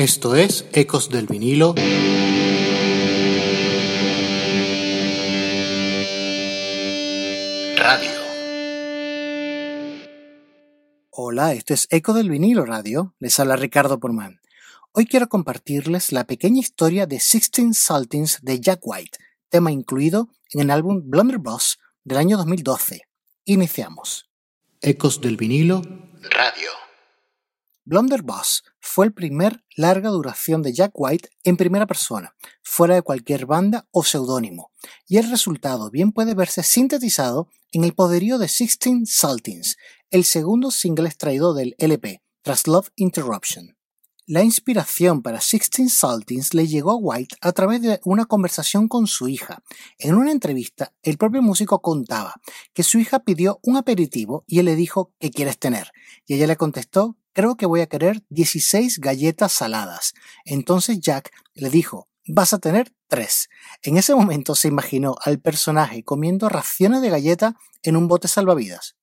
Esto es Ecos del vinilo. Radio. Hola, esto es Eco del vinilo radio. Les habla Ricardo Porman. Hoy quiero compartirles la pequeña historia de Sixteen Saltings de Jack White, tema incluido en el álbum Blunderbuss del año 2012. Iniciamos. Ecos del vinilo Radio. Blunderbuss fue el primer larga duración de Jack White en primera persona, fuera de cualquier banda o seudónimo, y el resultado bien puede verse sintetizado en el poderío de Sixteen Saltings, el segundo single extraído del LP, tras Love Interruption. La inspiración para Sixteen Saltings le llegó a White a través de una conversación con su hija. En una entrevista, el propio músico contaba que su hija pidió un aperitivo y él le dijo ¿qué quieres tener? Y ella le contestó creo que voy a querer 16 galletas saladas. Entonces Jack le dijo, vas a tener tres. En ese momento se imaginó al personaje comiendo raciones de galleta en un bote salvavidas.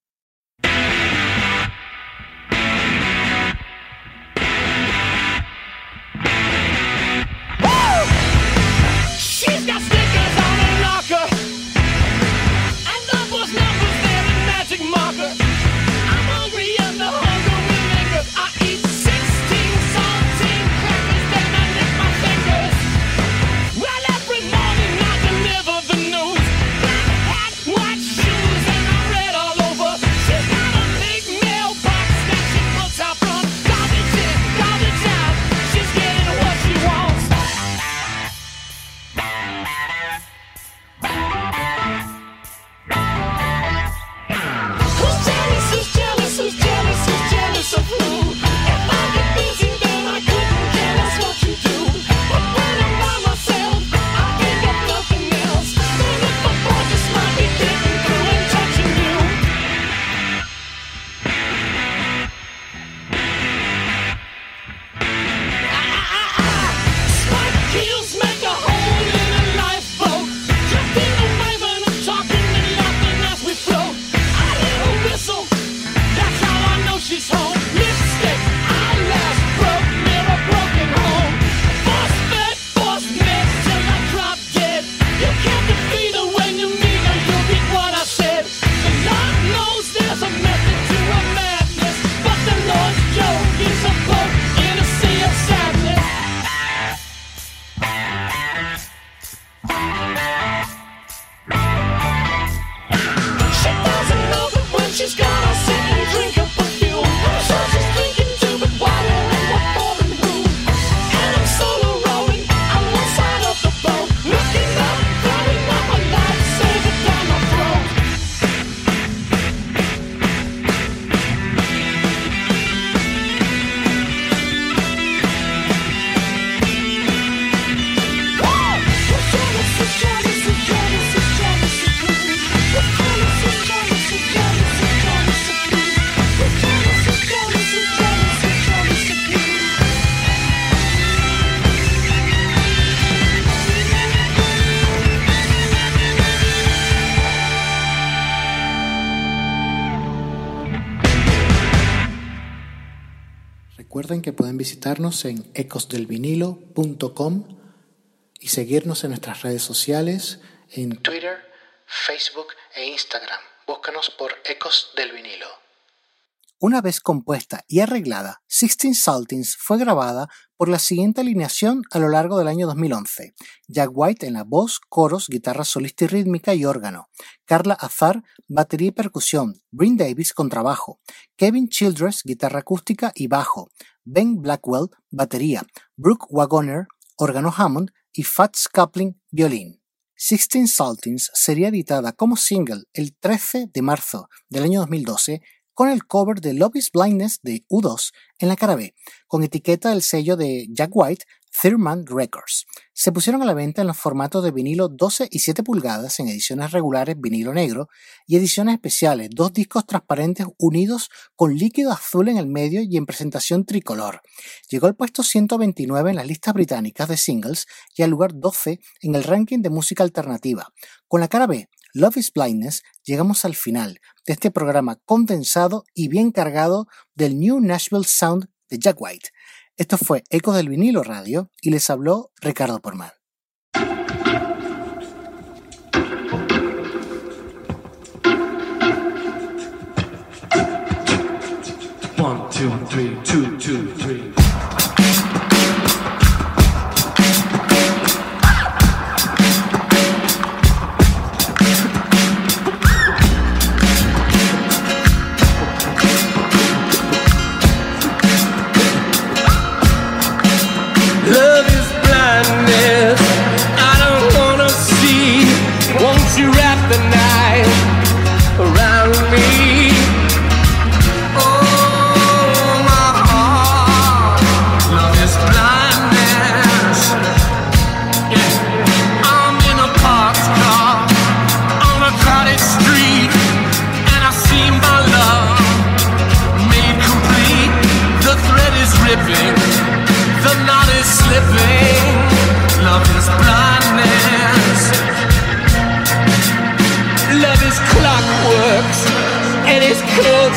Recuerden que pueden visitarnos en ecosdelvinilo.com y seguirnos en nuestras redes sociales en Twitter, Facebook e Instagram. Búscanos por Ecos del Vinilo. Una vez compuesta y arreglada, Sixteen Saltings fue grabada por la siguiente alineación a lo largo del año 2011. Jack White en la voz, coros, guitarra solista y rítmica y órgano. Carla Azar, batería y percusión. Bryn Davis, contrabajo. Kevin Childress, guitarra acústica y bajo. Ben Blackwell, batería. Brooke Wagoner, órgano Hammond y Fats Coupling, violín. Sixteen Saltings sería editada como single el 13 de marzo del año 2012 con el cover de Love is Blindness de U2 en la cara B, con etiqueta del sello de Jack White, Thurman Records. Se pusieron a la venta en los formatos de vinilo 12 y 7 pulgadas en ediciones regulares vinilo negro y ediciones especiales, dos discos transparentes unidos con líquido azul en el medio y en presentación tricolor. Llegó al puesto 129 en las listas británicas de singles y al lugar 12 en el ranking de música alternativa. Con la cara B, Love is Blindness, llegamos al final de este programa condensado y bien cargado del New Nashville Sound de Jack White. Esto fue Ecos del Vinilo Radio y les habló Ricardo Porman.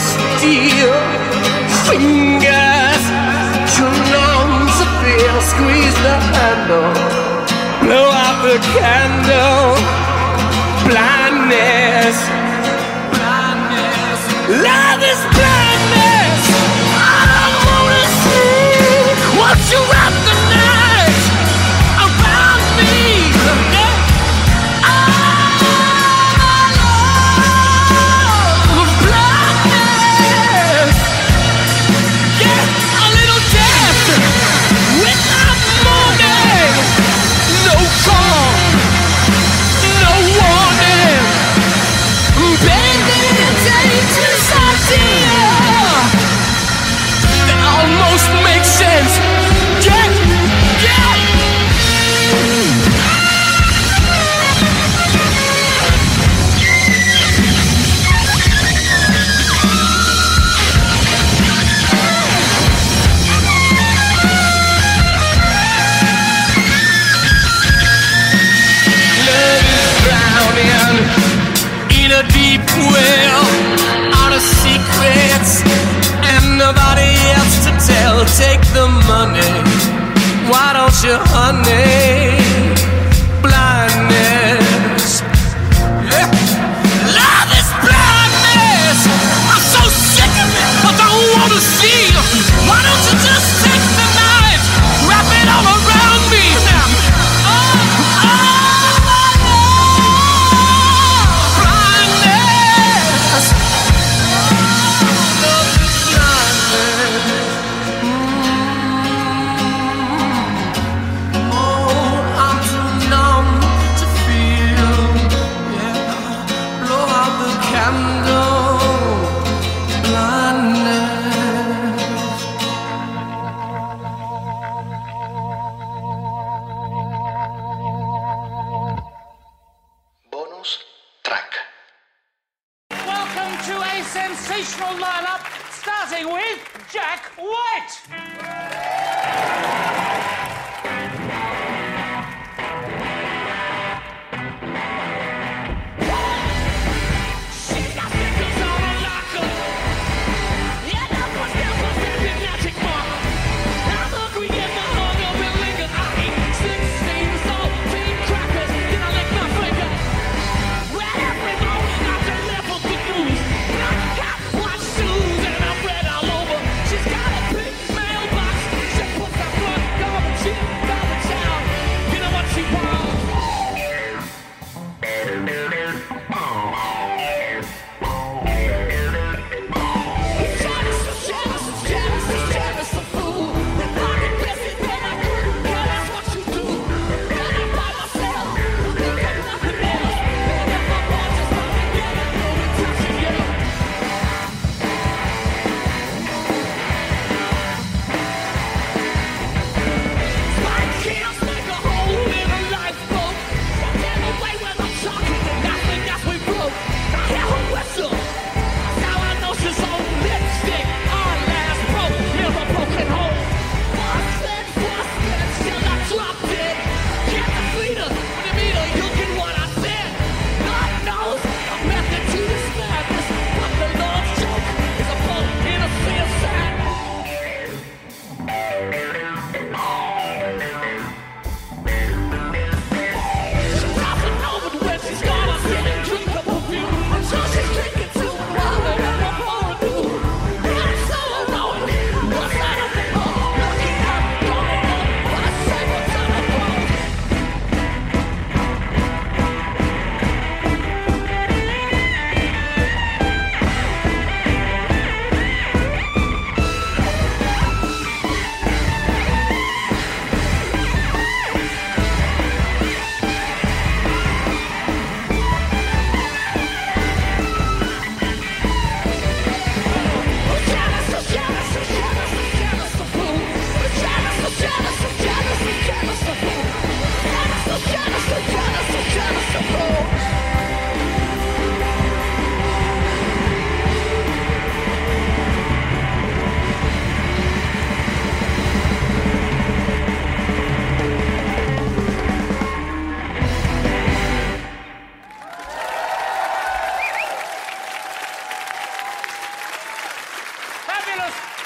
steel fingers, too long to feel. Squeeze the handle, blow out the candle. Blindness, blindness. Love is blind. a deep well out of secrets and nobody else to tell. Take the money. Why don't you, honey? sensational lineup, starting with Jack White.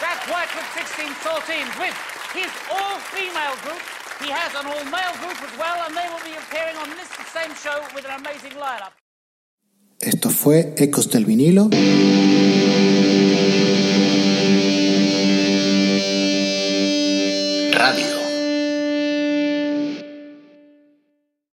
White with 16 saltines with his all-female group. He has an all-male group as well, and they will be appearing on this same show with an amazing lineup. Esto fue Ecos del Vinilo